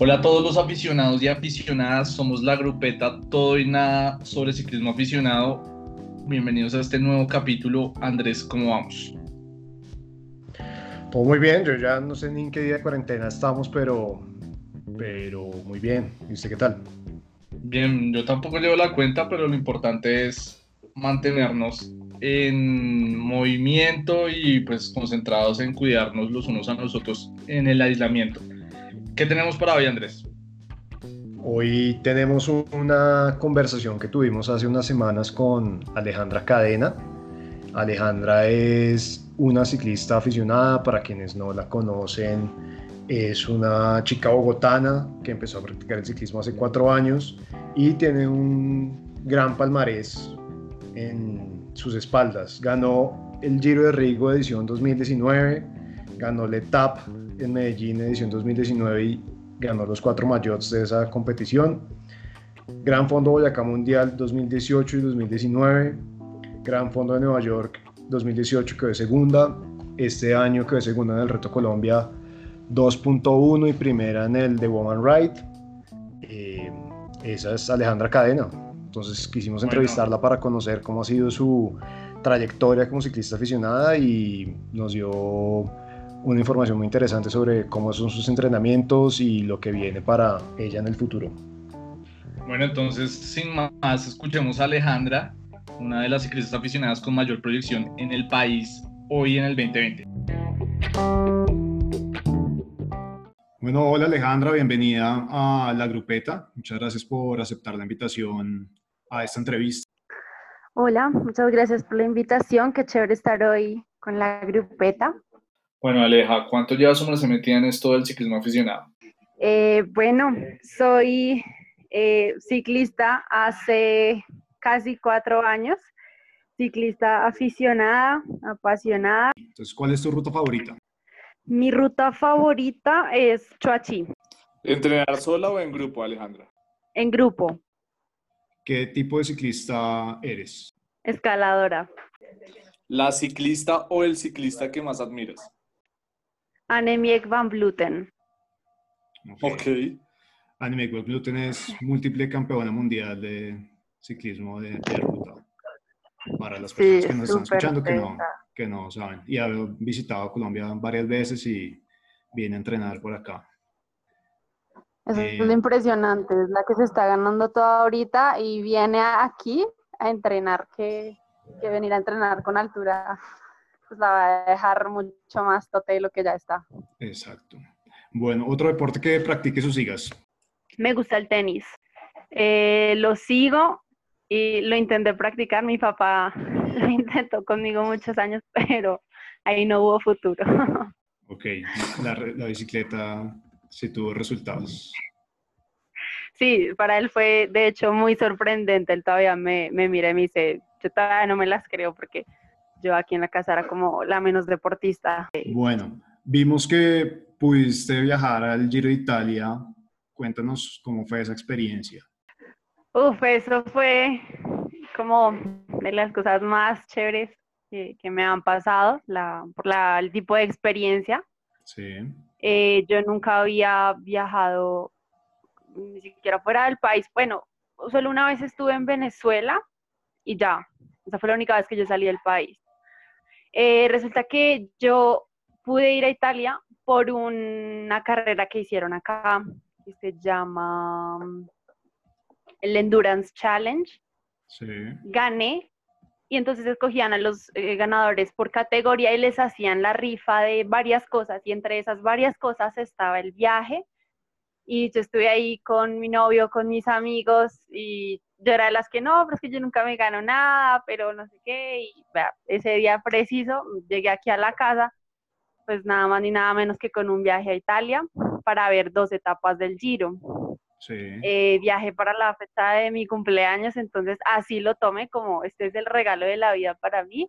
Hola a todos los aficionados y aficionadas, somos la grupeta Todo y Nada sobre ciclismo aficionado. Bienvenidos a este nuevo capítulo. Andrés, ¿cómo vamos? Todo muy bien, yo ya no sé ni en qué día de cuarentena estamos, pero, pero muy bien. ¿Y usted qué tal? Bien, yo tampoco llevo la cuenta, pero lo importante es mantenernos en movimiento y pues concentrados en cuidarnos los unos a nosotros en el aislamiento. ¿Qué tenemos para hoy, Andrés? Hoy tenemos una conversación que tuvimos hace unas semanas con Alejandra Cadena. Alejandra es una ciclista aficionada, para quienes no la conocen, es una chica bogotana que empezó a practicar el ciclismo hace cuatro años y tiene un gran palmarés en sus espaldas. Ganó el Giro de Rigo edición 2019, ganó el ETAP en Medellín edición 2019 y ganó los cuatro mayots de esa competición. Gran Fondo Boyacá Mundial 2018 y 2019, Gran Fondo de Nueva York 2018 que de segunda, este año que de segunda en el Reto Colombia 2.1 y primera en el de Woman Right. Eh, esa es Alejandra Cadena. Entonces quisimos entrevistarla para conocer cómo ha sido su trayectoria como ciclista aficionada y nos dio una información muy interesante sobre cómo son sus entrenamientos y lo que viene para ella en el futuro. Bueno, entonces sin más, escuchemos a Alejandra, una de las ciclistas aficionadas con mayor proyección en el país hoy en el 2020. Bueno, hola Alejandra, bienvenida a la grupeta. Muchas gracias por aceptar la invitación a esta entrevista. Hola, muchas gracias por la invitación. Qué chévere estar hoy con la grupeta. Bueno, Aleja, ¿cuánto llevas se metida en esto del ciclismo aficionado? Eh, bueno, soy eh, ciclista hace casi cuatro años, ciclista aficionada, apasionada. Entonces, ¿cuál es tu ruta favorita? Mi ruta favorita es Choachí. ¿Entrenar sola o en grupo, Alejandra? En grupo. ¿Qué tipo de ciclista eres? Escaladora. ¿La ciclista o el ciclista que más admiras? Annemiek van Vluten. Ok. Annemiek van Vluten es múltiple campeona mundial de ciclismo de, ruta. Para las personas que nos están escuchando que no, que no saben. Y ha visitado Colombia varias veces y viene a entrenar por acá. Eso es lo eh, impresionante, es la que se está ganando toda ahorita y viene aquí a entrenar, que, que venir a entrenar con altura pues la va a dejar mucho más tote de lo que ya está. Exacto. Bueno, otro deporte que practiques o sigas. Me gusta el tenis. Eh, lo sigo y lo intenté practicar. Mi papá lo intentó conmigo muchos años, pero ahí no hubo futuro. Ok, la, la bicicleta sí tuvo resultados. Sí, para él fue de hecho muy sorprendente. Él todavía me, me mira y me dice, yo todavía no me las creo porque yo aquí en la casa era como la menos deportista. Bueno, vimos que pudiste viajar al Giro de Italia. Cuéntanos cómo fue esa experiencia. Uf, eso fue como de las cosas más chéveres que, me han pasado, la, por la, el tipo de experiencia. Sí. Eh, yo nunca había viajado ni siquiera fuera del país. Bueno, solo una vez estuve en Venezuela y ya. Esa fue la única vez que yo salí del país. Eh, resulta que yo pude ir a Italia por una carrera que hicieron acá, que se llama mm, el Endurance Challenge. Sí. Gané y entonces escogían a los eh, ganadores por categoría y les hacían la rifa de varias cosas y entre esas varias cosas estaba el viaje y yo estuve ahí con mi novio, con mis amigos y yo era de las que no, pero es que yo nunca me gano nada, pero no sé qué, y ese día preciso llegué aquí a la casa, pues nada más ni nada menos que con un viaje a Italia para ver dos etapas del Giro. Sí. Eh, viaje para la fecha de mi cumpleaños, entonces así lo tomé como este es el regalo de la vida para mí.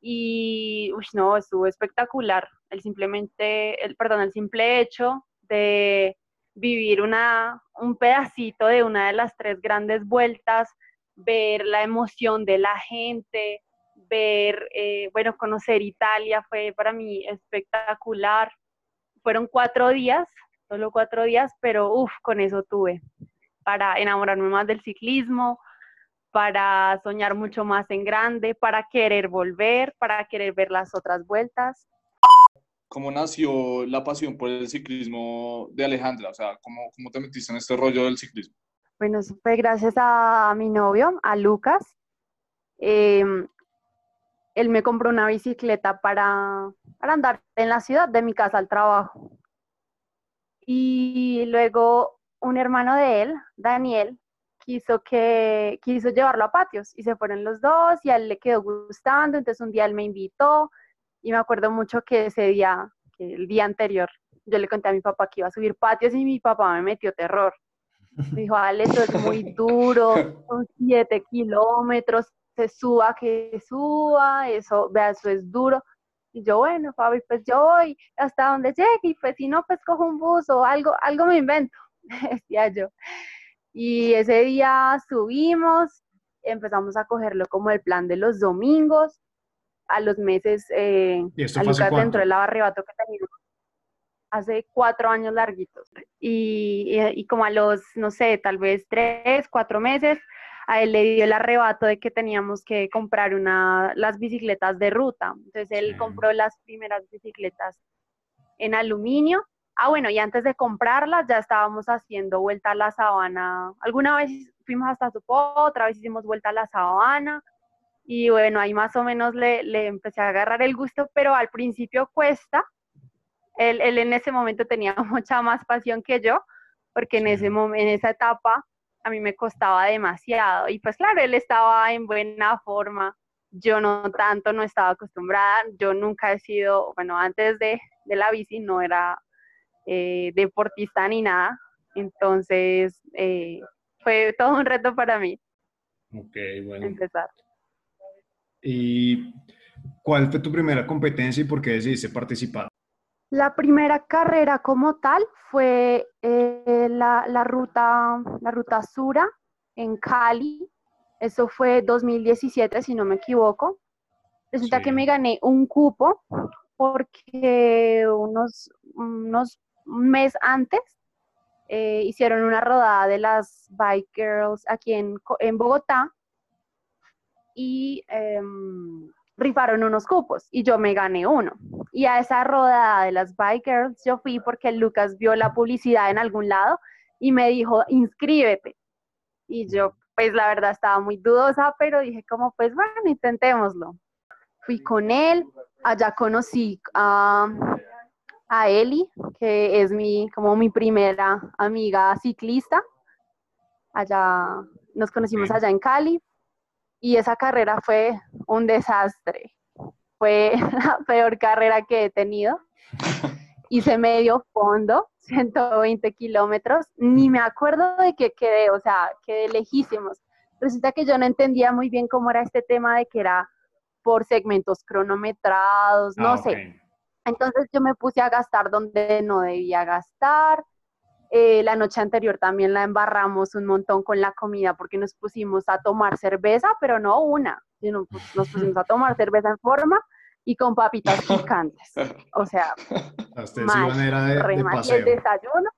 Y, uy, no, estuvo espectacular. El simplemente, el, perdón, el simple hecho de vivir una, un pedacito de una de las tres grandes vueltas, ver la emoción de la gente, ver, eh, bueno, conocer Italia fue para mí espectacular. Fueron cuatro días solo cuatro días, pero uff, con eso tuve para enamorarme más del ciclismo, para soñar mucho más en grande, para querer volver, para querer ver las otras vueltas. ¿Cómo nació la pasión por el ciclismo de Alejandra? O sea, ¿cómo, cómo te metiste en este rollo del ciclismo? Bueno, eso fue gracias a mi novio, a Lucas. Em, él me compró una bicicleta para, para andar en la ciudad, de mi casa al trabajo. Y luego un hermano de él, Daniel, quiso, que, quiso llevarlo a patios y se fueron los dos y a él le quedó gustando, entonces un día él me invitó y me acuerdo mucho que ese día, que el día anterior, yo le conté a mi papá que iba a subir patios y mi papá me metió terror. Me dijo, Ale, esto es muy duro, son siete kilómetros, se suba que suba, eso, vea, eso es duro. Y yo, bueno, Fabi, pues yo voy hasta donde llegue y pues si no, pues cojo un bus o algo, algo me invento, decía yo. Y ese día subimos, empezamos a cogerlo como el plan de los domingos. A los meses, eh, a Lucas dentro del arrebato que teníamos hace cuatro años larguitos. Y, y, como a los, no sé, tal vez tres, cuatro meses, a él le dio el arrebato de que teníamos que comprar una, las bicicletas de ruta. Entonces él compró las primeras bicicletas en aluminio Ah, bueno, y antes de comprarlas ya estábamos haciendo vuelta a la sabana. Alguna vez fuimos hasta su otra vez hicimos vuelta a la sabana. Y bueno, ahí más o menos le, le empecé a agarrar el gusto, pero al principio cuesta. Él, él, en ese momento tenía mucha más pasión que yo, porque en, ese en esa etapa a mí me costaba demasiado. Y pues claro, él estaba en buena forma, yo no tanto, no estaba acostumbrada, yo nunca he sido, bueno, antes de, de la bici no era eh, deportista ni nada. Entonces, eh, fue todo un reto para mí. Ok, bueno. Empezar. ¿Y cuál fue tu primera competencia y por qué decidiste participar? La primera carrera como tal fue eh, la, la, ruta, la ruta Sura en Cali. Eso fue 2017, si no me equivoco. Resulta que me gané un cupo porque unos, unos un mes antes eh, hicieron una rodada de las Bike Girls aquí en, en Bogotá y em, rifaron unos cupos y yo me gané uno. Y a esa rodada de las Bike Girls yo fui porque Lucas vio la publicidad en algún lado y me dijo, inscríbete. Y yo, pues la verdad estaba muy dudosa, pero dije como, pues bueno, intentémoslo. Fui con él, allá conocí a a Eli, que es mi, como mi primera amiga ciclista. Allá nos conocimos allá en Cali y esa carrera fue un desastre. Fue la peor carrera que he tenido. Hice medio fondo, 120 kilómetros, ni me acuerdo de qué quedé, o sea, quedé lejísimos. Resulta que yo no entendía muy bien cómo era este tema de que era por segmentos cronometrados, no ah, sé. Entonces yo me puse a gastar donde no debía gastar. Eh, la noche anterior también la embarramos un montón con la comida porque nos pusimos a tomar cerveza, pero no una, sino pues, nos pusimos a tomar cerveza en forma y con papitas picantes. O sea, era de, de el desayuno.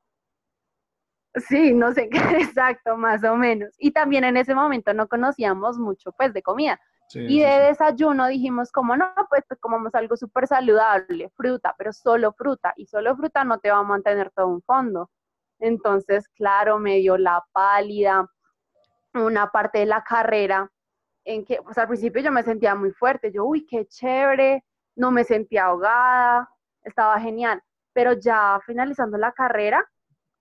Sí, no sé qué, exacto, más o menos. Y también en ese momento no conocíamos mucho, pues, de comida y de desayuno dijimos, como no, pues, pues comamos algo súper saludable, fruta, pero solo fruta. Y solo fruta no te va a mantener todo un fondo. Entonces, claro, me dio la pálida, una parte de la carrera en que, pues al principio yo me sentía muy fuerte, yo, uy, qué chévere, no me sentía ahogada, estaba genial. Pero ya finalizando la carrera,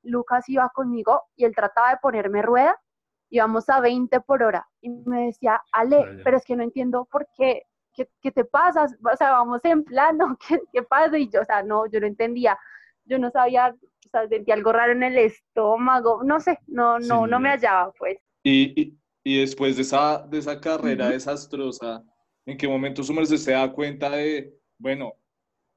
Lucas iba conmigo y él trataba de ponerme rueda íbamos a 20 por hora. Y me decía, Ale, pero es que no entiendo por qué, ¿qué, te pasa? O sea, vamos en plano, ¿qué, ¿qué, pasa? Y yo, o sea, no, yo no entendía, yo no sabía, sentía algo raro en el estómago, no sé, no, no, no me hallaba, pues. Y, y, y, después de esa, de esa carrera desastrosa, ¿en qué momento su merced se da cuenta de, bueno,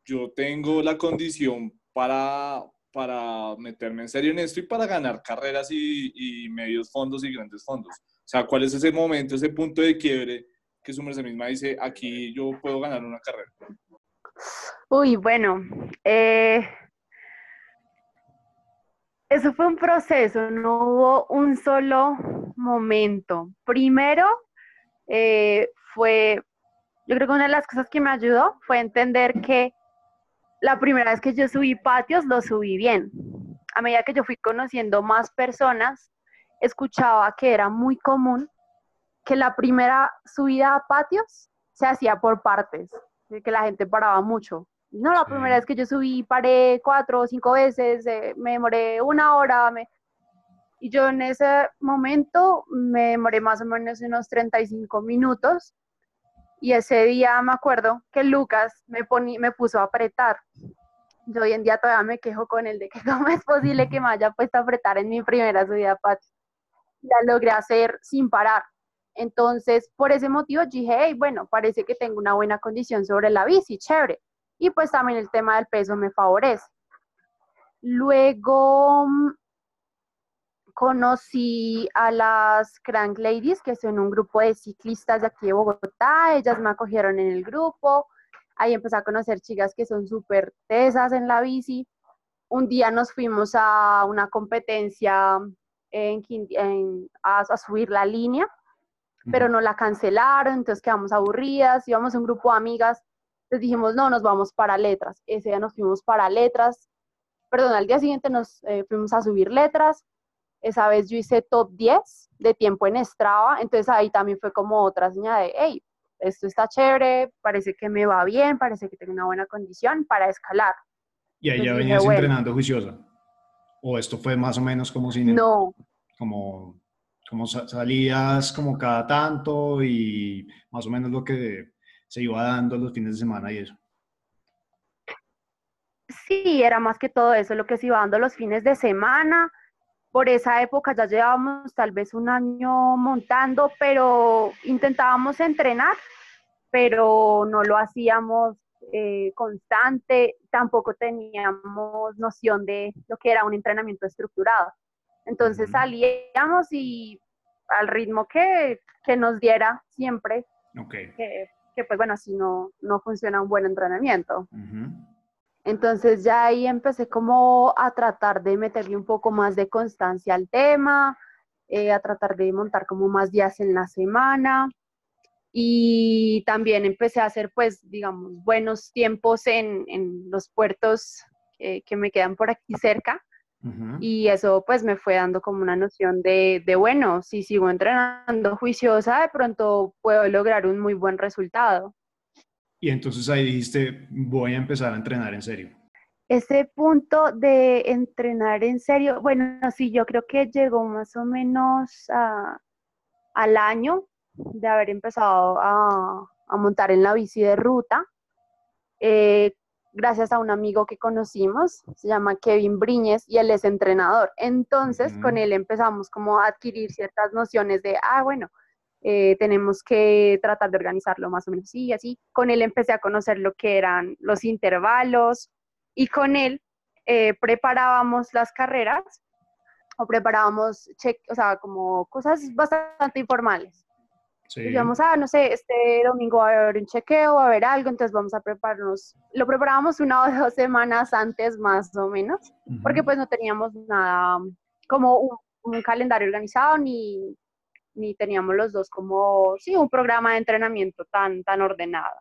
yo tengo la condición para, para meterme en serio en esto y para ganar carreras y, medios fondos y grandes fondos. O sea, ¿cuál es ese momento, ese punto de quiebre que su merced misma dice, aquí yo puedo ganar una carrera? Uy, bueno, eh, Eso fue un proceso, no hubo un solo momento. Primero, eh, fue, yo creo que una de las cosas que me ayudó fue entender que la primera vez que yo subí patios, lo subí bien. A medida que yo fui conociendo más personas, escuchaba que era muy común que la primera subida a patios se hacía por partes, que la gente paraba mucho. No, la primera vez que yo subí paré cuatro o cinco veces, eh, me demoré una hora. Me... Y yo en ese momento me demoré más o menos unos 35 minutos. Y ese día me acuerdo que Lucas me, me puso a apretar. Yo hoy en día todavía me quejo con él de que cómo es posible que me haya puesto a apretar en mi primera subida patio. La logré hacer sin parar. Entonces, por ese motivo dije, bueno, parece que tengo una buena condición sobre la bici, chévere y pues también el tema del peso me favorece. Luego mm, conocí a las Crank Ladies, que son un grupo de ciclistas de aquí de Bogotá, ellas me acogieron en el grupo, ahí empecé a conocer chicas que son súper tesas en la bici. Un día nos fuimos a una competencia en, a, subir la línea, pero no la cancelaron, entonces quedamos aburridas, íbamos un grupo de amigas entonces dijimos, no, nos vamos para letras. Ese día nos fuimos para letras. Perdón, al día siguiente nos eh, fuimos a subir letras. Esa vez yo hice top 10 de tiempo en Strava. Entonces ahí también fue como otra señal de, hey, esto está chévere, parece que me va bien, parece que tengo una buena condición para escalar. ¿Y ahí ya venías entrenando juiciosa? ¿O esto fue más o menos como sin... No. Como, como salías como cada tanto y más o menos lo que se iba dando los fines de semana y eso. Sí, era más que todo eso, lo que se iba dando los fines de semana. Por esa época ya llevábamos tal vez un año montando, pero intentábamos entrenar, pero no lo hacíamos eh, constante, tampoco teníamos noción de lo que era un entrenamiento estructurado. Entonces salíamos y al ritmo que, nos diera siempre, okay que pues bueno, así no, no funciona un buen entrenamiento. Entonces ya ahí empecé como a tratar de meterle un poco más de constancia al tema, eh, a tratar de montar como más días en la semana. Y también empecé a hacer pues digamos buenos tiempos en, en los puertos que me quedan por aquí cerca y eso pues me fue dando como una noción de, de, bueno, si sigo entrenando juiciosa, de pronto puedo lograr un muy buen resultado. Y entonces ahí dijiste, voy a empezar a entrenar en serio. Ese punto de entrenar en serio, bueno, sí, yo creo que llegó más o menos a, al año de haber empezado a, a montar en la bici de ruta. Eh, gracias a un amigo que conocimos, se llama Kevin Briñez y él es entrenador. Entonces, con él empezamos como a adquirir ciertas nociones de, ah, bueno, eh, tenemos que tratar de organizarlo más o menos así y así. Con él empecé a conocer lo que eran los intervalos y con él eh, preparábamos las carreras o preparábamos, check, o sea, como cosas bastante informales. Sí. Digamos, ah, no sé, este domingo va a haber un chequeo, va a haber algo, entonces vamos a prepararnos. Lo preparábamos una o dos semanas antes, más o menos, porque pues no teníamos nada como un, calendario organizado ni, ni teníamos los dos como, sí, un programa de entrenamiento tan, tan ordenado.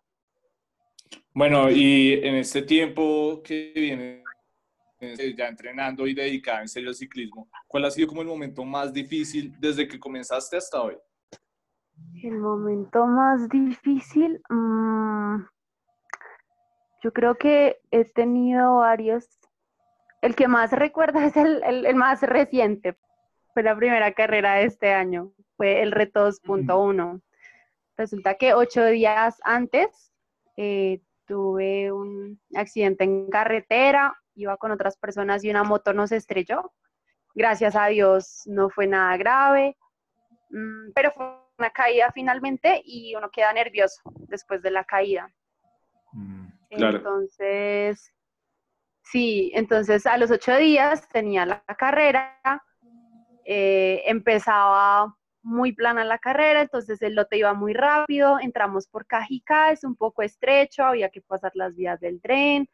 Bueno, y en este tiempo que viene eh, ya entrenando y dedicada en serio al ciclismo, ¿cuál ha sido como el momento más difícil desde que comenzaste hasta hoy? El momento más difícil, mm, yo creo que he tenido varios. El que más recuerdo es el, más reciente. Fue la primera carrera de este año. Fue el reto 2.1. Resulta que ocho días antes eh, tuve un accidente en carretera. Iba con otras personas y una moto nos estrelló. Gracias a Dios no fue nada grave. Mm, pero fue una caída finalmente y uno queda nervioso después de la caída. Mm, entonces, sí, entonces a los ocho días tenía la carrera, eh, empezaba muy plana la carrera, entonces el lote iba muy rápido, entramos por Cajica, es un poco estrecho, había que pasar las vías del tren.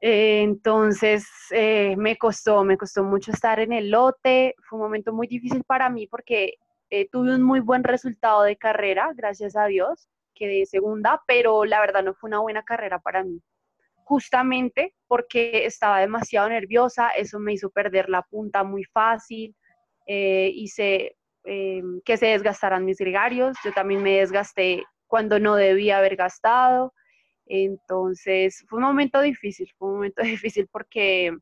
Eh, entonces eh, me costó, me costó mucho estar en el lote. Fue un momento muy difícil para mí porque eh, tuve un muy buen resultado de carrera, gracias a Dios, quedé segunda, pero la verdad no fue una buena carrera para mí. Justamente porque estaba demasiado nerviosa, eso me hizo perder la punta muy fácil, hice que se desgastaran mis gregarios, yo también me desgasté cuando no debía haber gastado. Entonces, fue un momento difícil, fue un momento difícil porque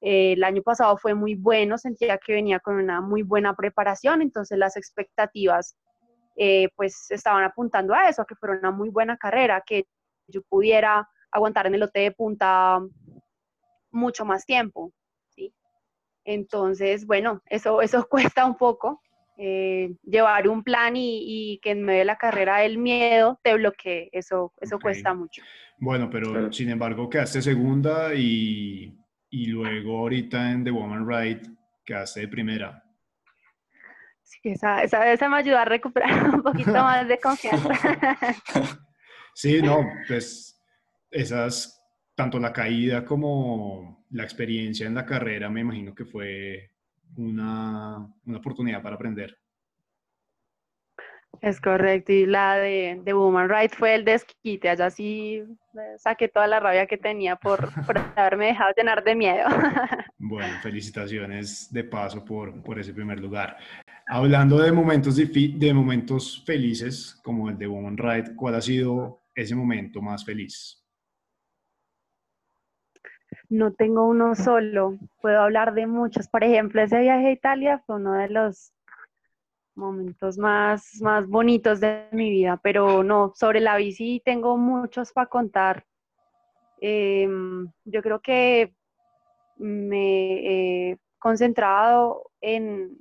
eh, el año pasado fue muy bueno, sentía que venía con una muy buena preparación, entonces las expectativas eh, pues estaban apuntando a eso, a que fuera una muy buena carrera, que yo pudiera aguantar en el lote de punta mucho más tiempo, ¿sí? Entonces, bueno, eso, eso cuesta un poco, eh, llevar un plan y, que en medio de la carrera el miedo te bloquee, eso, eso cuesta mucho. Bueno, pero sin embargo quedaste segunda y, y, luego ahorita en The Woman Ride quedaste de primera. Sí, esa, esa, esa me ayudó a recuperar un poquito más de confianza. sí, no, pues esas, tanto la caída como la experiencia en la carrera, me imagino que fue una, una oportunidad para aprender. Es correcto, y la de, de Woman Right fue el desquite, allá sí saqué toda la rabia que tenía por, por haberme dejado llenar de miedo. Bueno, felicitaciones de paso por, por ese primer lugar. Hablando de momentos, de momentos felices, como el de Woman Right, ¿cuál ha sido ese momento más feliz? no tengo uno solo, puedo hablar de muchos. Por ejemplo, ese viaje a Italia fue uno de los momentos más, más bonitos de mi vida, pero no, sobre la bici tengo muchos para contar. Em, yo creo que me he concentrado en,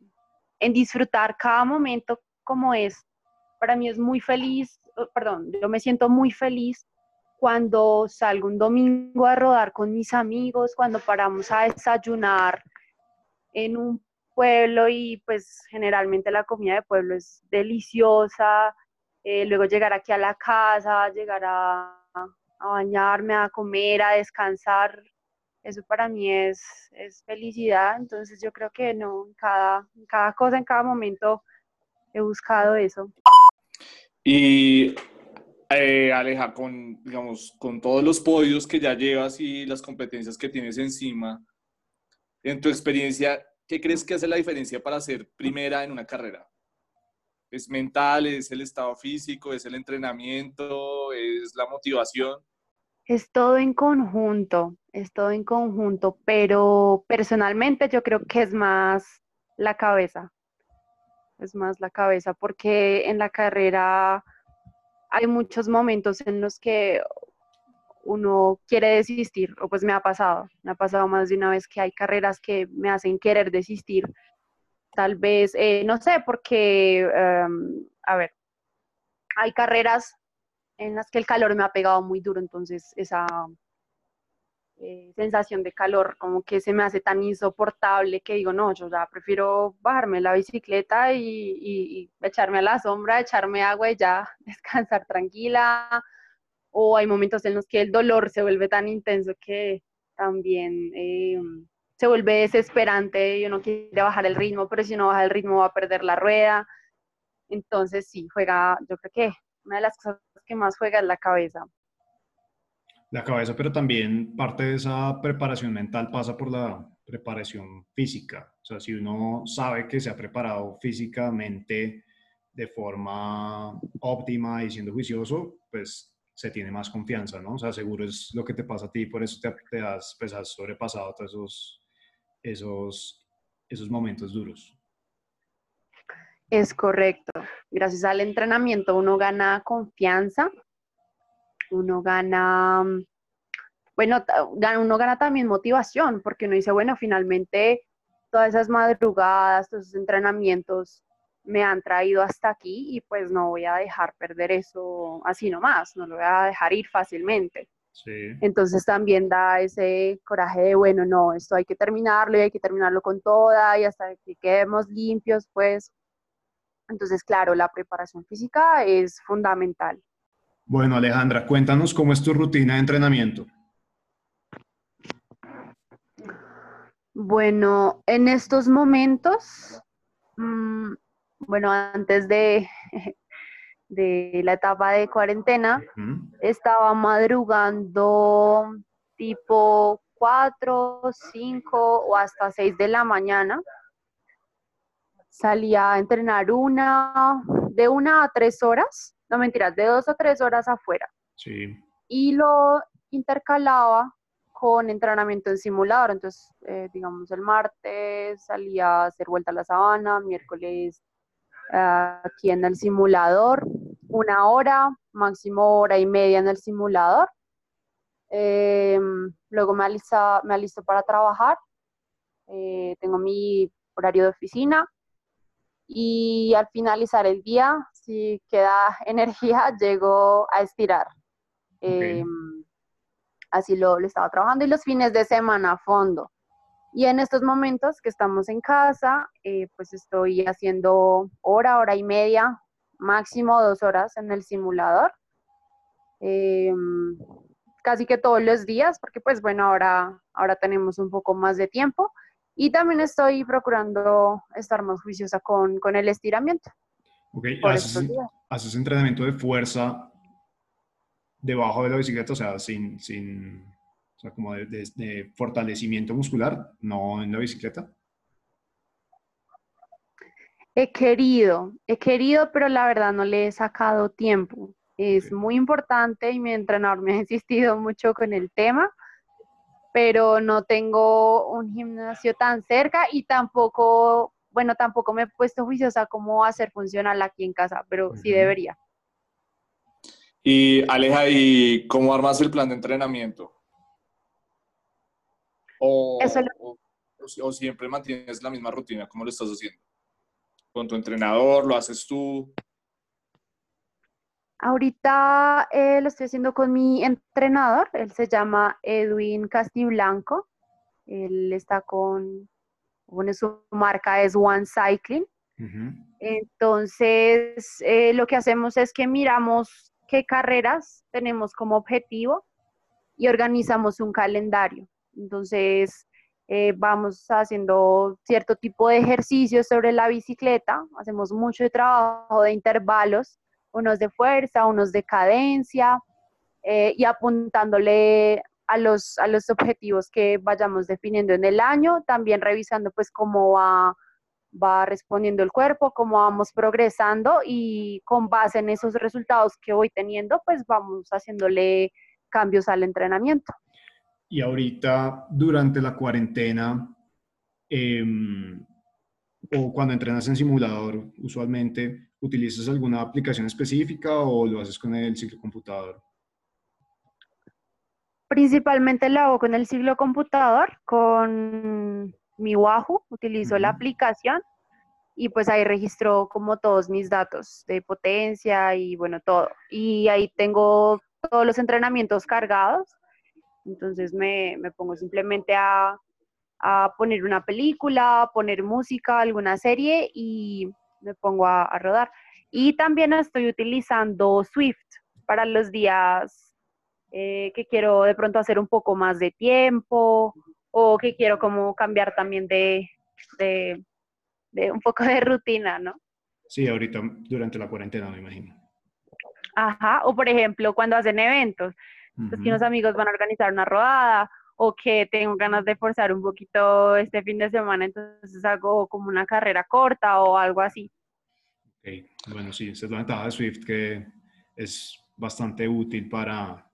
en disfrutar cada momento como es. Para mí es muy feliz, perdón, yo me siento muy feliz cuando salgo un domingo a rodar con mis amigos, cuando paramos a desayunar en un pueblo y pues generalmente la comida de pueblo es deliciosa, eh, luego llegar aquí a la casa, llegar a, bañarme, a comer, a descansar, eso para mí es, es felicidad, entonces yo creo que no, cada, cada cosa, en cada momento he buscado eso. Y eh, Aleja, con, digamos, con todos los podios que ya llevas y las competencias que tienes encima, en tu experiencia, ¿qué crees que hace la diferencia para ser primera en una carrera? ¿Es mental? ¿Es el estado físico? ¿Es el entrenamiento? ¿Es la motivación? Es todo en conjunto, es todo en conjunto, pero personalmente yo creo que es más la cabeza, es más la cabeza, porque en la carrera hay muchos momentos en los que uno quiere desistir, o pues me ha pasado, me ha pasado más de una vez que hay carreras que me hacen querer desistir. Tal vez, eh, no sé, porque, em, a ver, hay carreras en las que el calor me ha pegado muy duro, entonces esa eh, sensación de calor como que se me hace tan insoportable que digo, no, yo ya prefiero bajarme la bicicleta y, echarme a la sombra, echarme agua y ya descansar tranquila. O hay momentos en los que el dolor se vuelve tan intenso que también eh, se vuelve desesperante y uno quiere bajar el ritmo, pero si no baja el ritmo va a perder la rueda. Entonces sí, juega, yo creo que una de las cosas que más juega es la cabeza la cabeza, pero también parte de esa preparación mental pasa por la preparación física. O sea, si uno sabe que se ha preparado físicamente de forma óptima y siendo juicioso, pues se tiene más confianza, ¿no? O sea, seguro es lo que te pasa a ti, por eso te, has, pues, has sobrepasado todos esos, esos, esos momentos duros. Es correcto. Gracias al entrenamiento uno gana confianza, uno gana, bueno, uno gana también motivación, porque uno dice, bueno, finalmente todas esas madrugadas, todos esos entrenamientos me han traído hasta aquí y pues no voy a dejar perder eso así nomás, no lo voy a dejar ir fácilmente. Entonces también da ese coraje de, bueno, no, esto hay que terminarlo y hay que terminarlo con toda y hasta que quedemos limpios, pues. Entonces, claro, la preparación física es fundamental. Bueno, Alejandra, cuéntanos cómo es tu rutina de entrenamiento. Bueno, en estos momentos, mm, bueno, antes de, de la etapa de cuarentena, estaba madrugando tipo 4, 5 o hasta 6 de la mañana. Salía a entrenar una, de una a tres horas, no mentiras, de dos a tres horas afuera. Sí. Y lo intercalaba con entrenamiento en simulador. Entonces, eh, digamos, el martes salía a hacer vuelta a la sabana, miércoles aquí en el simulador, una hora, máximo hora y media en el simulador. Em, luego me alisto, me alisto para trabajar. Eh, tengo mi horario de oficina. Y al finalizar el día, si queda energía, llego a estirar. Em, así lo, lo, estaba trabajando. Y los fines de semana a fondo. Y en estos momentos que estamos en casa, eh, pues estoy haciendo hora, hora y media, máximo dos horas en el simulador. Em, casi que todos los días, porque pues bueno, ahora, ahora tenemos un poco más de tiempo. Y también estoy procurando estar más juiciosa con, con el estiramiento. Ok, ¿Haces, ¿haces, entrenamiento de fuerza debajo de la bicicleta? O sea, sin, sin o sea, como de, de fortalecimiento muscular, no en la bicicleta. He querido, he querido, pero la verdad no le he sacado tiempo. Es muy importante y mi entrenador me ha insistido mucho con el tema, pero no tengo un gimnasio tan cerca y tampoco, bueno, tampoco me he puesto juiciosa cómo hacer funcional aquí en casa, pero sí debería. Y Aleja, ¿y cómo armas el plan de entrenamiento? O, o, siempre mantienes la misma rutina, ¿cómo lo estás haciendo? ¿Con tu entrenador? ¿Lo haces tú? Ahorita eh, lo estoy haciendo con mi entrenador, él se llama Edwin Castiblanco, él está con, bueno, su marca es One Cycling. Entonces, eh, lo que hacemos es que miramos qué carreras tenemos como objetivo y organizamos un calendario. Entonces, eh, vamos haciendo cierto tipo de ejercicios sobre la bicicleta, hacemos mucho trabajo de intervalos unos de fuerza, unos de cadencia, eh, y apuntándole a los, a los objetivos que vayamos definiendo en el año, también revisando pues cómo va, va respondiendo el cuerpo, cómo vamos progresando y con base en esos resultados que voy teniendo, pues vamos haciéndole cambios al entrenamiento. Y ahorita, durante la cuarentena, em, o cuando entrenas en simulador, usualmente, ¿Utilizas alguna aplicación específica o lo haces con el ciclocomputador? Principalmente lo hago con el ciclocomputador, con mi Wahoo, utilizo la aplicación y pues ahí registro como todos mis datos de potencia y bueno, todo. Y ahí tengo todos los entrenamientos cargados, entonces me, me pongo simplemente a, a, poner una película, poner música, alguna serie y me pongo a, rodar. Y también estoy utilizando Swift para los días eh, que quiero de pronto hacer un poco más de tiempo o que quiero como cambiar también de, de, un poco de rutina, ¿no? Sí, ahorita durante la cuarentena, me imagino. Ajá, o por ejemplo, cuando hacen eventos, pues que unos amigos van a organizar una rodada o que tengo ganas de forzar un poquito este fin de semana, entonces hago como una carrera corta o algo así. Ok, bueno, sí, esa es la ventaja de Swift que es bastante útil para,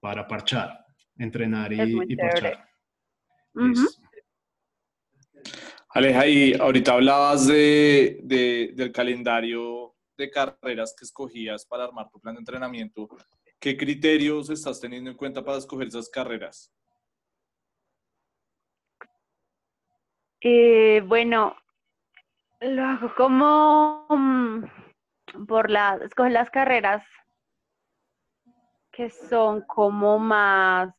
para parchar, entrenar y, parchar. Aleja, y ahorita hablabas de, de, del calendario de carreras que escogías para armar tu plan de entrenamiento. ¿Qué criterios estás teniendo en cuenta para escoger esas carreras? Eh, bueno, lo hago como mm, por las, escoger las carreras que son como más,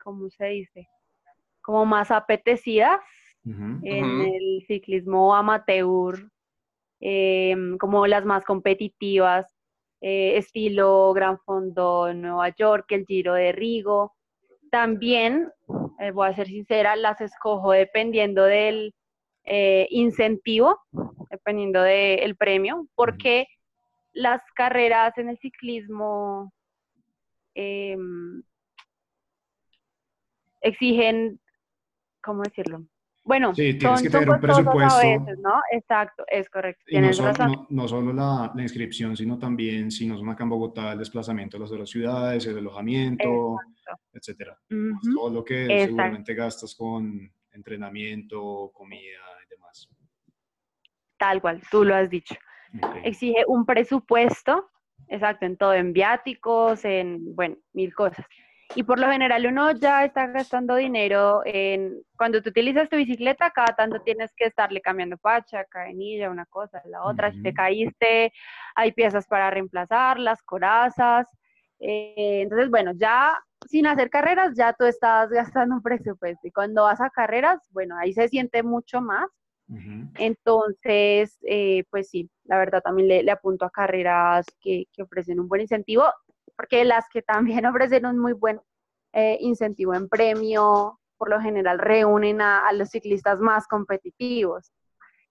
¿cómo se dice? Como más apetecidas en el ciclismo amateur, em, como las más competitivas, eh, estilo Gran Fondo Nueva York, el Giro de Rigo. También eh, voy a ser sincera, las escojo dependiendo del eh, incentivo, dependiendo del premio, porque las carreras en el ciclismo em, exigen, ¿cómo decirlo? Bueno, sí, tienes que tener un presupuesto. ¿no? Exacto, es correcto. Y no, solo, no, solo la, la, inscripción, sino también, si nos acá en Bogotá, el desplazamiento a las otras ciudades, el alojamiento, etcétera. Todo lo que seguramente gastas con entrenamiento, comida y demás. Tal cual, tú lo has dicho. Exige un presupuesto, exacto, en todo, en viáticos, en, bueno, mil cosas. Y por lo general uno ya está gastando dinero en, cuando tú utilizas tu bicicleta, cada tanto tienes que estarle cambiando pacha, cadenilla, una cosa, la otra. Si te caíste, hay piezas para reemplazar, las corazas. Eh, entonces, bueno, ya sin hacer carreras, ya tú estás gastando un presupuesto. Y cuando vas a carreras, bueno, ahí se siente mucho más. Entonces, eh, pues sí, la verdad también le, le apunto a carreras que, que, ofrecen un buen incentivo porque las que también ofrecen un muy buen eh, incentivo en premio, por lo general reúnen a, los ciclistas más competitivos.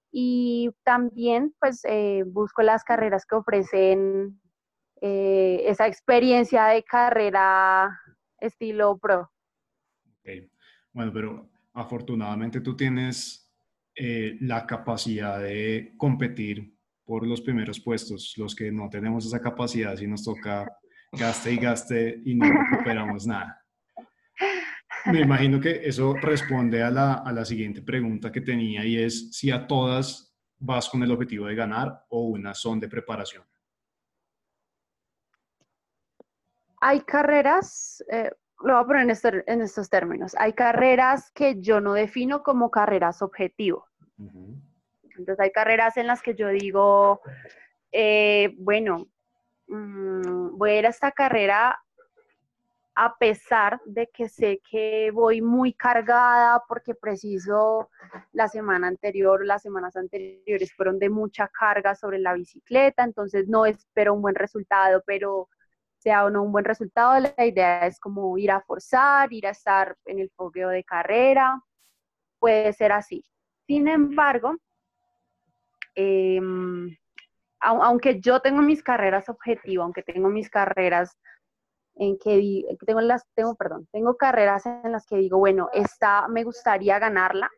Y también pues eh, busco las carreras que ofrecen eh, esa experiencia de carrera estilo pro. Bueno, pero afortunadamente tú tienes la capacidad de competir por los primeros puestos. Los que no tenemos esa capacidad, si nos toca gaste y gaste y no recuperamos nada. Me imagino que eso responde a la, a la siguiente pregunta que tenía y es si a todas vas con el objetivo de ganar o unas son de preparación. Hay carreras, eh, lo voy a poner en, este, en, estos términos, hay carreras que yo no defino como carreras objetivo. Entonces hay carreras en las que yo digo, eh, bueno, Mm, voy a ir a esta carrera a pesar de que sé que voy muy cargada porque preciso la semana anterior, las semanas anteriores fueron de mucha carga sobre la bicicleta, entonces no espero un buen resultado, pero sea o no un buen resultado, la idea es como ir a forzar, ir a estar en el fogueo de carrera, puede ser así. Sin embargo, eh, aunque yo tengo mis carreras objetivo, aunque tengo mis carreras en que, tengo las, tengo, perdón, tengo carreras en las que digo, bueno, esta me gustaría ganarla,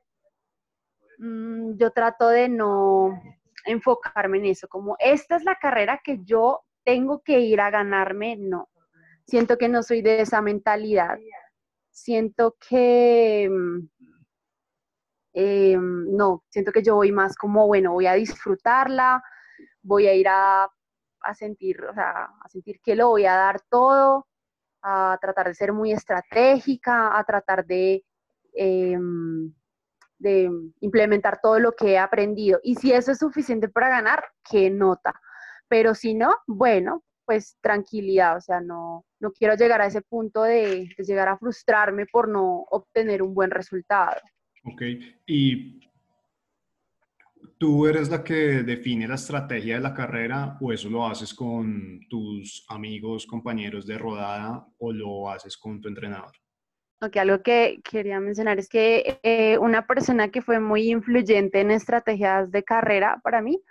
mm, yo trato de no enfocarme en eso, como esta es la carrera que yo tengo que ir a ganarme, no. Siento que no soy de esa mentalidad. Siento que, mm, em, no, siento que yo voy más como, bueno, voy a disfrutarla, voy a ir a, sentir, o sea, a sentir que lo voy a dar todo, a tratar de ser muy estratégica, a tratar de, em, de implementar todo lo que he aprendido. Y si eso es suficiente para ganar, qué nota. Pero si no, bueno, pues tranquilidad, o sea, no, no quiero llegar a ese punto de, de llegar a frustrarme por no obtener un buen resultado. Ok, y ¿Tú eres la que define la estrategia de la carrera o eso lo haces con tus amigos, compañeros de rodada o lo haces con tu entrenador? Ok, algo que quería mencionar es que eh, una persona que fue muy influyente en estrategias de carrera para mí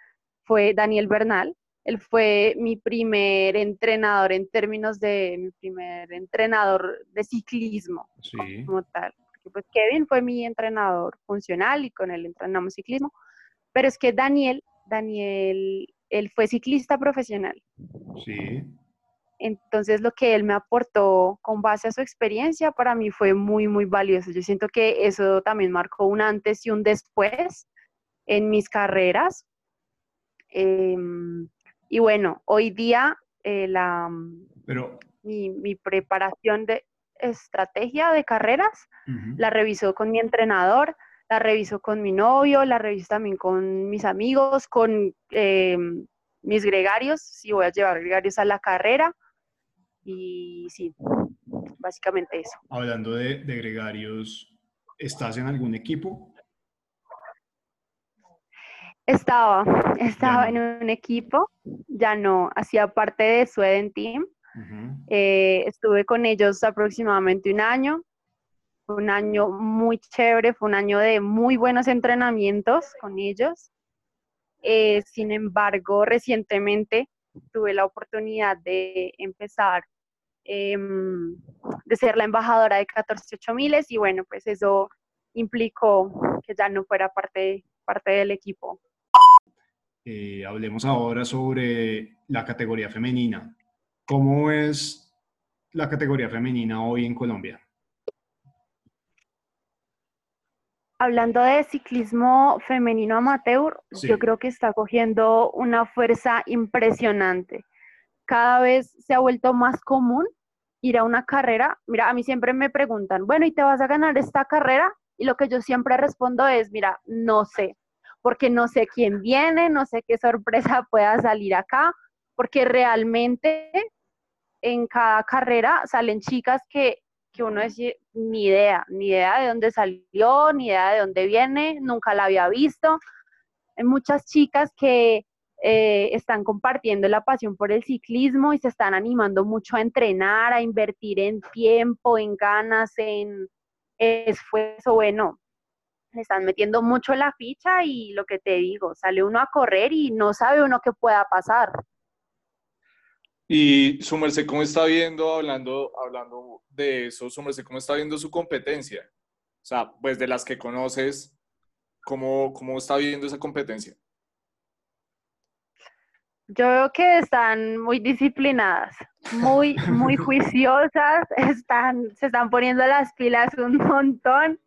fue Daniel Bernal. Él fue mi primer entrenador en términos de mi primer entrenador de ciclismo sí. como tal. pues Kevin fue mi entrenador funcional y con él entrenamos ciclismo pero es que Daniel, Daniel, él fue ciclista profesional. Sí. Entonces lo que él me aportó con base a su experiencia para mí fue muy, muy valioso. Yo siento que eso también marcó un antes y un después en mis carreras. Em, y bueno, hoy día eh, la, Pero... mi, preparación de estrategia de carreras la revisó con mi entrenador la reviso con mi novio, la reviso también con mis amigos, con eh, mis gregarios, si voy a llevar gregarios a la carrera. Y sí, básicamente eso. Hablando de, gregarios, ¿estás en algún equipo? Estaba, estaba en un equipo, ya no, hacía parte de Sweden Team. Eh, estuve con ellos aproximadamente un año fue un año muy chévere, fue un año de muy buenos entrenamientos con ellos. Eh, sin embargo, recientemente tuve la oportunidad de empezar, em, de ser la embajadora de 14 miles y bueno, pues eso implicó que ya no fuera parte, parte del equipo. Eh, hablemos ahora sobre la categoría femenina. ¿Cómo es la categoría femenina hoy en Colombia? Hablando de ciclismo femenino amateur, yo creo que está cogiendo una fuerza impresionante. Cada vez se ha vuelto más común ir a una carrera. Mira, a mí siempre me preguntan, bueno, ¿y te vas a ganar esta carrera? Y lo que yo siempre respondo es, mira, no sé, porque no sé quién viene, no sé qué sorpresa pueda salir acá, porque realmente en cada carrera salen chicas que que uno decía, ni idea, ni idea de dónde salió, ni idea de dónde viene, nunca la había visto. Hay muchas chicas que eh, están compartiendo la pasión por el ciclismo y se están animando mucho a entrenar, a invertir en tiempo, en ganas, en esfuerzo. Bueno, le están metiendo mucho la ficha y lo que te digo, sale uno a correr y no sabe uno qué pueda pasar. Y su merced, ¿cómo está viendo, hablando, hablando de eso, su merced, cómo está viendo su competencia? O sea, pues de las que conoces, ¿cómo, cómo está viendo esa competencia? Yo veo que están muy disciplinadas, muy, muy juiciosas, están, se están poniendo las pilas un montón.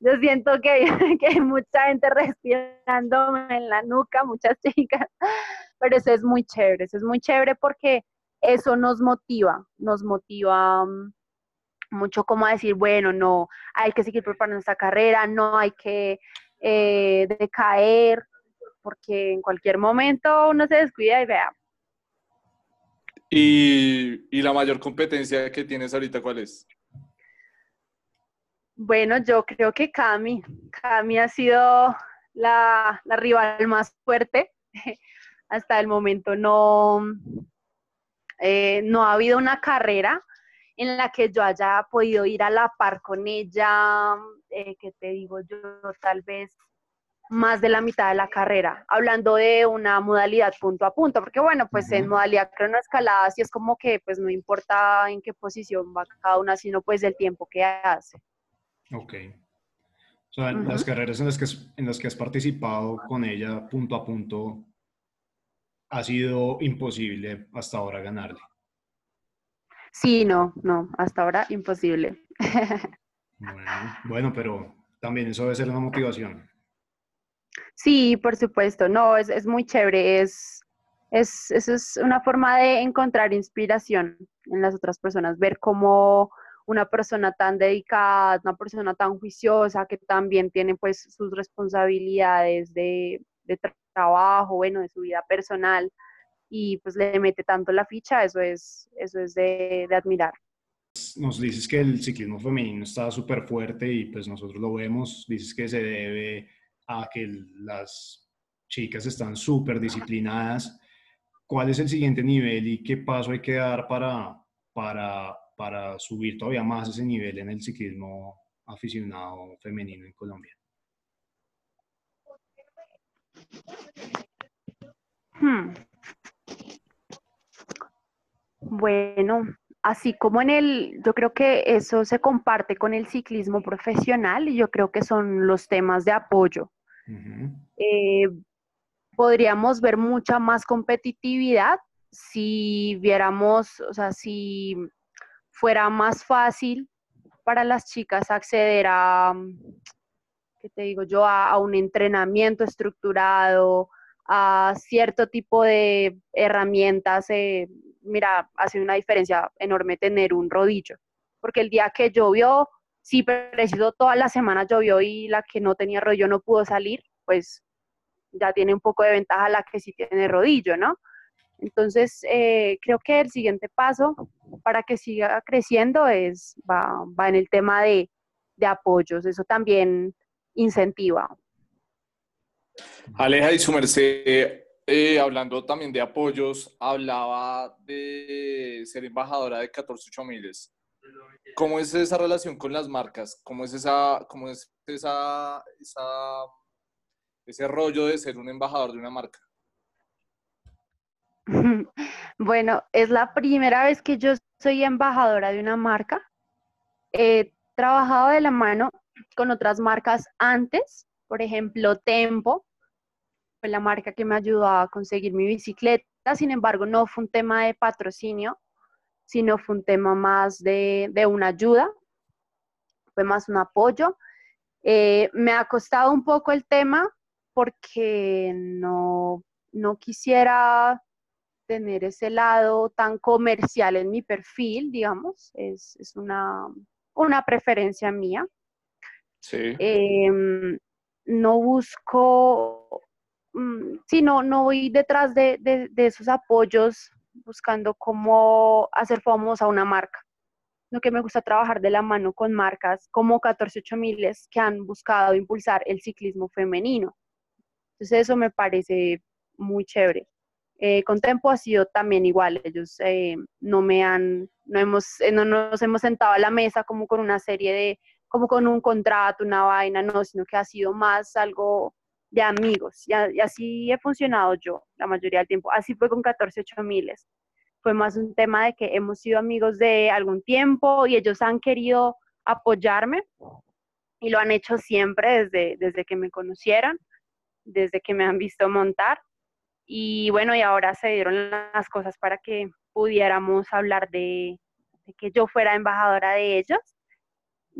Yo siento que, que hay mucha gente respirando en la nuca, muchas chicas, pero eso es muy chévere, eso es muy chévere porque eso nos motiva, nos motiva mm, mucho como a decir, bueno, no, hay que seguir preparando esta carrera, no hay que eh, decaer, porque en cualquier momento uno se descuida y vea. ¿Y, la mayor competencia que tienes ahorita cuál es? Bueno, yo creo que Cami. Cami ha sido la, la rival más fuerte. Hasta el momento no, eh, no ha habido una carrera en la que yo haya podido ir a la par con ella, eh, que te digo yo, tal vez más de la mitad de la carrera, hablando de una modalidad punto a punto, porque bueno, pues en modalidad cronoescalada sí es como que pues no importa en qué posición va cada una, sino pues el tiempo que hace. Ok. O sea, las carreras en las, que, en las que has participado con ella punto a punto, ha sido imposible hasta ahora ganarle. Sí, no, no, hasta ahora imposible. Bueno, pero también eso debe ser una motivación. Sí, por supuesto, no, es, muy chévere, es, es, eso es una forma de encontrar inspiración en las otras personas, ver cómo una persona tan dedicada, una persona tan juiciosa, que también tiene pues sus responsabilidades de, de trabajo, bueno, de su vida personal y pues le mete tanto la ficha, eso es, eso es de, de admirar. Nos dices que el ciclismo femenino está súper fuerte y pues nosotros lo vemos, dices que se debe a que las chicas están súper disciplinadas. ¿Cuál es el siguiente nivel y qué paso hay que dar para, para, para subir todavía más ese nivel en el ciclismo aficionado femenino en Colombia? Hmm. Bueno, así como en el, yo creo que eso se comparte con el ciclismo profesional y yo creo que son los temas de apoyo. Eh, podríamos ver mucha más competitividad si viéramos, o sea, si fuera más fácil para las chicas acceder a, ¿qué te digo yo?, a, un entrenamiento estructurado, a cierto tipo de herramientas. Eh, mira, hace una diferencia enorme tener un rodillo, porque el día que llovió, si preciso toda la semana llovió y la que no tenía rodillo no pudo salir, pues ya tiene un poco de ventaja la que sí tiene rodillo, ¿no? Entonces, eh, creo que el siguiente paso para que siga creciendo es, va, va en el tema de, de apoyos. Eso también incentiva. Aleja y su merced, eh, hablando también de apoyos, hablaba de ser embajadora de 14 miles. ¿cómo es esa relación con las marcas? ¿Cómo es esa, cómo es esa, ese rollo de ser un embajador de una marca? Bueno, es la primera vez que yo soy embajadora de una marca. He trabajado de la mano con otras marcas antes, por ejemplo, Tempo, fue la marca que me ayudó a conseguir mi bicicleta, sin embargo, no fue un tema de patrocinio, sino fue un tema más de, una ayuda, fue más un apoyo. Eh, me ha costado un poco el tema porque no, no quisiera tener ese lado tan comercial en mi perfil, digamos, es, una, preferencia mía. Sí. Em, no busco, mm, sí, no, voy detrás de, esos apoyos buscando cómo hacer famosa una marca. Lo que me gusta trabajar de la mano con marcas como 148 miles que han buscado impulsar el ciclismo femenino. Entonces eso me parece muy chévere. Eh, con Tempo ha sido también igual, ellos eh, no me han, no, hemos, eh, no nos hemos sentado a la mesa como con una serie de, como con un contrato, una vaina, no, sino que ha sido más algo de amigos y, así he funcionado yo la mayoría del tiempo, así fue con 14 miles, fue más un tema de que hemos sido amigos de algún tiempo y ellos han querido apoyarme y lo han hecho siempre desde, desde que me conocieron, desde que me han visto montar. Y bueno, y ahora se dieron las cosas para que pudiéramos hablar de, que yo fuera embajadora de ellos.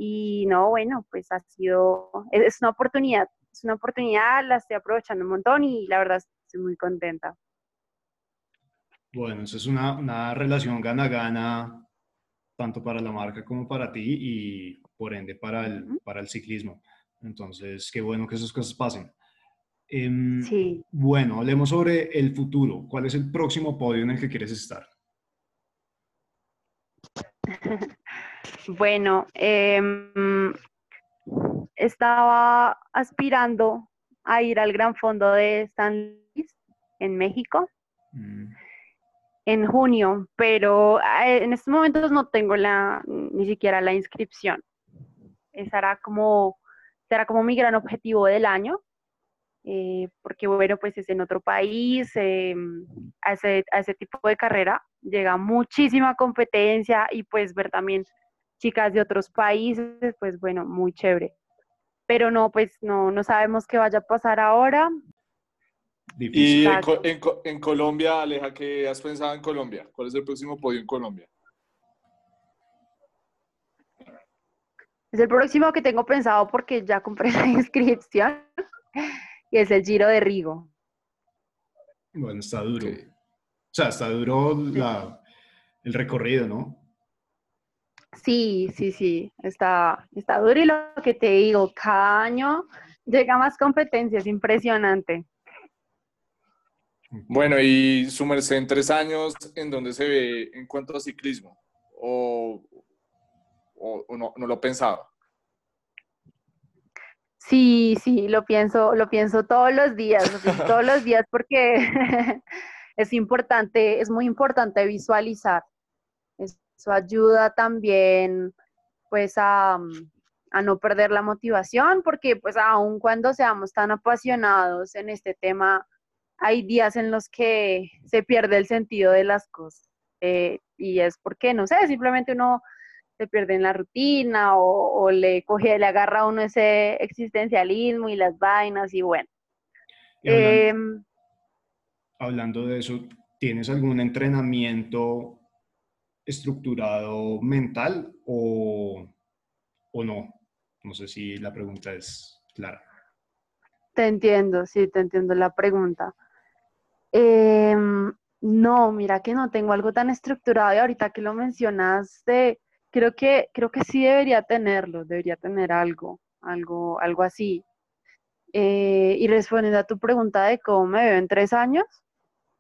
Y no, bueno, pues ha sido, es una oportunidad, es una oportunidad, la estoy aprovechando un montón y la verdad estoy muy contenta. Bueno, eso es una, una relación gana-gana, tanto para la marca como para ti y por ende para el, para el ciclismo. Entonces, qué bueno que esas cosas pasen. Em, sí. Bueno, hablemos sobre el futuro. ¿Cuál es el próximo podio en el que quieres estar? bueno, em, estaba aspirando a ir al Gran Fondo de San Luis en México mm. en junio, pero eh, en estos momentos no tengo la, ni siquiera la inscripción. Esa era como, será como mi gran objetivo del año eh, porque bueno, pues es en otro país, eh, a, ese, a ese tipo de carrera llega muchísima competencia y pues ver también chicas de otros países, pues bueno, muy chévere. Pero no, pues no, no sabemos qué vaya a pasar ahora. Y en, en, Colombia, Aleja, ¿qué has pensado en Colombia? ¿Cuál es el próximo podio en Colombia? Es el próximo que tengo pensado porque ya compré la inscripción y es el Giro de Rigo. Bueno, está duro. O sea, está duro el recorrido, ¿no? Sí, sí, sí, está, está duro y lo que te digo, cada año llega más competencia, es impresionante. Bueno, y su merced en tres años, ¿en dónde se ve en cuanto a ciclismo? ¿O, no, no, lo pensaba? Sí, sí, lo pienso, lo pienso todos los días, todos los días porque es importante, es muy importante visualizar. Eso ayuda también, pues, a, a no perder la motivación, porque, pues, aun cuando seamos tan apasionados en este tema, hay días en los que se pierde el sentido de las cosas. Eh, y es porque, no sé, simplemente uno se pierde en la rutina o, le coge, le agarra a uno ese existencialismo y las vainas y bueno. Em, hablando, de eso, ¿tienes algún entrenamiento estructurado mental o, o no? No sé si la pregunta es clara. Te entiendo, sí, te entiendo la pregunta. Em, no, mira que no tengo algo tan estructurado y ahorita que lo mencionaste, creo que, creo que sí debería tenerlo, debería tener algo, algo, algo así. Eh, y respondiendo a tu pregunta de cómo me veo en tres años,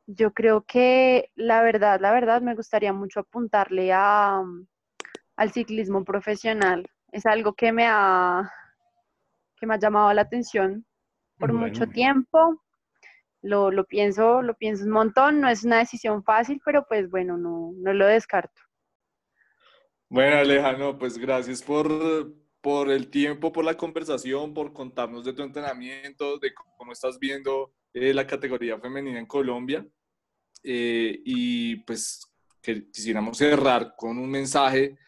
yo creo que la verdad, la verdad me gustaría mucho apuntarle a, al ciclismo profesional. Es algo que me ha, que me ha llamado la atención por mucho tiempo. Lo, lo, pienso, lo pienso un montón, no es una decisión fácil, pero pues bueno, no, no lo descarto. Bueno, Alejandro, pues gracias por, por el tiempo, por la conversación, por contarnos de tu entrenamiento, de cómo estás viendo eh, la categoría femenina en Colombia. Eh, y pues que quisiéramos cerrar con un mensaje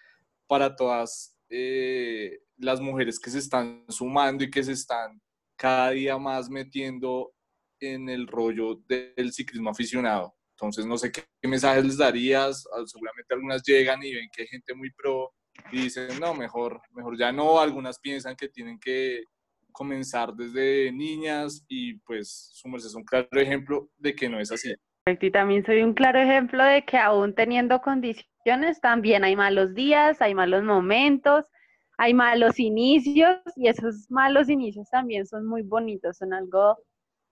para todas eh, las mujeres que se están sumando y que se están cada día más metiendo en el rollo del ciclismo aficionado. Entonces, no sé qué, mensajes les darías. Ah, seguramente algunas llegan y ven que hay gente muy pro y dicen, no, mejor, mejor ya no. Algunas piensan que tienen que comenzar desde niñas y pues Sumerse es un claro ejemplo de que no es así. Y también soy un claro ejemplo de que aún teniendo condiciones, también hay malos días, hay malos momentos, hay malos inicios y esos malos inicios también son muy bonitos, son algo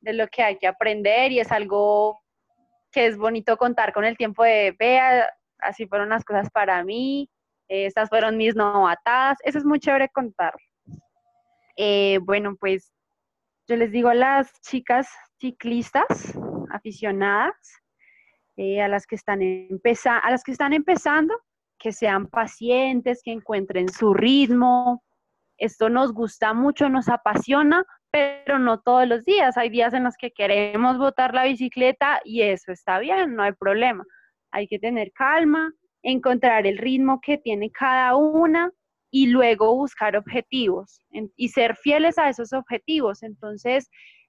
de lo que hay que aprender y es algo que es bonito contar con el tiempo de, vea, así fueron las cosas para mí, estas fueron mis novatadas, eso es muy chévere contar. Eh, bueno, pues yo les digo a las chicas ciclistas aficionadas, eh, a, las que están a las que están empezando, que sean pacientes, que encuentren su ritmo. Esto nos gusta mucho, nos apasiona, pero no todos los días. Hay días en los que queremos botar la bicicleta y eso está bien, no hay problema. Hay que tener calma, encontrar el ritmo que tiene cada una y luego buscar objetivos y ser fieles a esos objetivos. Entonces,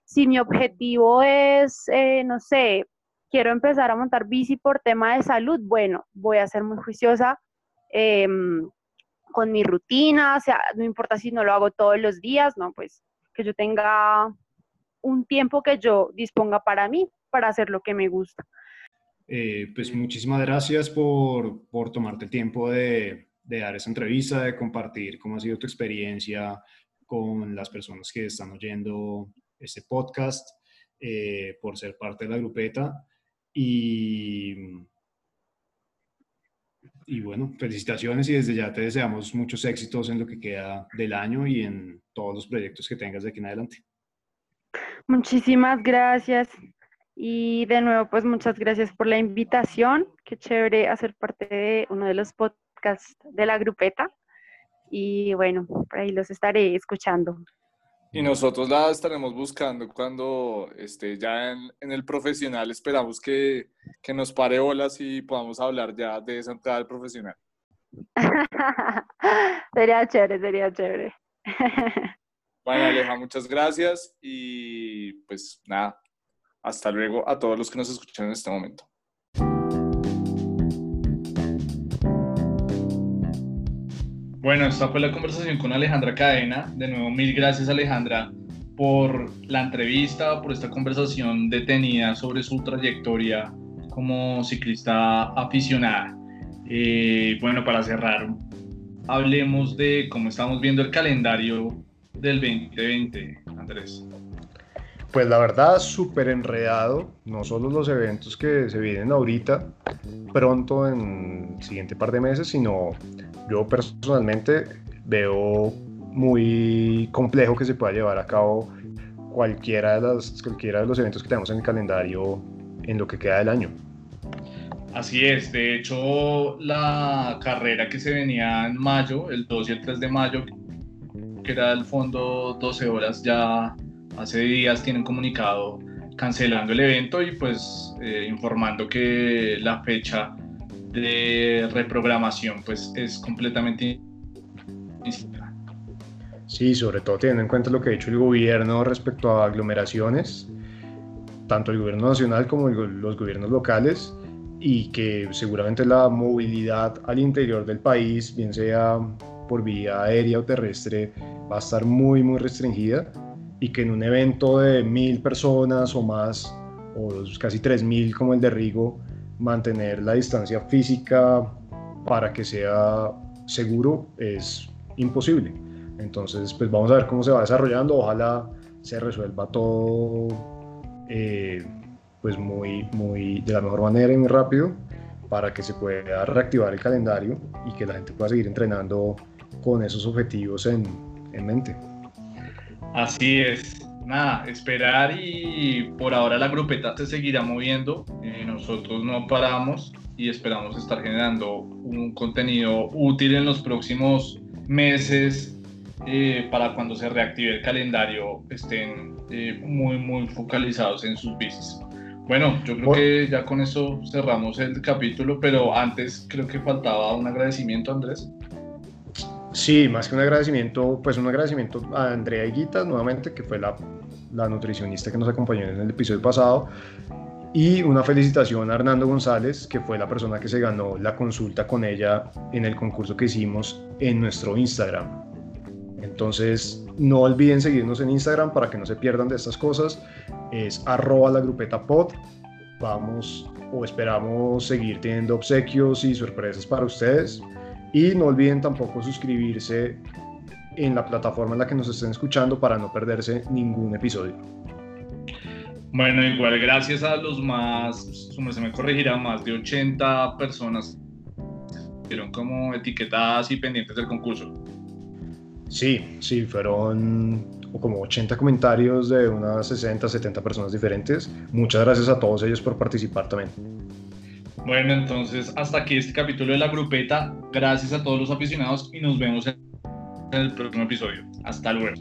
si mi objetivo es, eh, no sé, quiero empezar a montar bici por tema de salud, bueno, voy a ser muy juiciosa em, con mi rutina, o sea, no importa si no lo hago todos los días, no, pues que yo tenga un tiempo que yo disponga para mí, para hacer lo que me gusta. Eh, pues muchísimas gracias por, por tomarte el tiempo de, de, dar esa entrevista, de compartir cómo ha sido tu experiencia con las personas que están oyendo este podcast, eh, por ser parte de la grupeta. Y, y bueno, felicitaciones y desde ya te deseamos muchos éxitos en lo que queda del año y en todos los proyectos que tengas de aquí en adelante. Muchísimas gracias. Y de nuevo, pues muchas gracias por la invitación. Qué chévere hacer parte de uno de los podcasts de la grupeta. Y bueno, por ahí los estaré escuchando. Y nosotros la estaremos buscando cuando esté ya en, el profesional. Esperamos que, que, nos pare bolas y podamos hablar ya de esa entrada al profesional. sería chévere, sería chévere. bueno, Aleja, muchas gracias y pues nada, hasta luego a todos los que nos escuchan en este momento. Bueno, esta fue la conversación con Alejandra Cadena. De nuevo, mil gracias Alejandra por la entrevista, por esta conversación detenida sobre su trayectoria como ciclista aficionada. Eh, bueno, para cerrar, hablemos de cómo estamos viendo el calendario del 2020, Andrés. Pues la verdad, súper enredado, no solo los eventos que se vienen ahorita, pronto en el siguiente par de meses, sino yo personalmente veo muy complejo que se pueda llevar a cabo cualquiera de, las, cualquiera de los eventos que tenemos en el calendario en lo que queda del año. Así es, de hecho la carrera que se venía en mayo, el 2 y el 3 de mayo, que era el fondo 12 horas, ya hace días tienen comunicado cancelando el evento y pues eh, informando que la fecha de reprogramación pues es completamente Sí, sobre todo teniendo en cuenta lo que ha hecho el gobierno respecto a aglomeraciones, tanto el gobierno nacional como los gobiernos locales, y que seguramente la movilidad al interior del país, bien sea por vía aérea o terrestre, va a estar muy, muy restringida y que en un evento de mil personas o más, o casi tres mil como el de Rigo, mantener la distancia física para que sea seguro es imposible. Entonces, pues vamos a ver cómo se va desarrollando. Ojalá se resuelva todo eh, pues muy, muy de la mejor manera y muy rápido para que se pueda reactivar el calendario y que la gente pueda seguir entrenando con esos objetivos en, en mente. Así es nada, esperar y por ahora la grupeta se seguirá moviendo. Eh, nosotros no paramos y esperamos estar generando un contenido útil en los próximos meses eh, para cuando se reactive el calendario estén eh, muy, muy focalizados en sus bicis. Bueno, yo creo que ya con eso cerramos el capítulo, pero antes creo que faltaba un agradecimiento, Andrés. Sí, más que un agradecimiento, pues un agradecimiento a Andrea Higuita nuevamente, que fue la, la nutricionista que nos acompañó en el episodio pasado, y una felicitación a Hernando González, que fue la persona que se ganó la consulta con ella en el concurso que hicimos en nuestro Instagram. Entonces, no olviden seguirnos en Instagram para que no se pierdan de estas cosas. Es arroba la grupeta pod. Vamos o esperamos seguir teniendo obsequios y sorpresas para ustedes. Y no olviden tampoco suscribirse en la plataforma en la que nos estén escuchando para no perderse ningún episodio. Bueno, igual gracias a los más, se me corregirá, más de 80 personas fueron como etiquetadas y pendientes del concurso. Sí, sí, fueron como 80 comentarios de unas 60, 70 personas diferentes. Muchas gracias a todos ellos por participar también. Bueno, entonces hasta aquí este capítulo de la grupeta. Gracias a todos los aficionados y nos vemos en el próximo episodio. Hasta luego.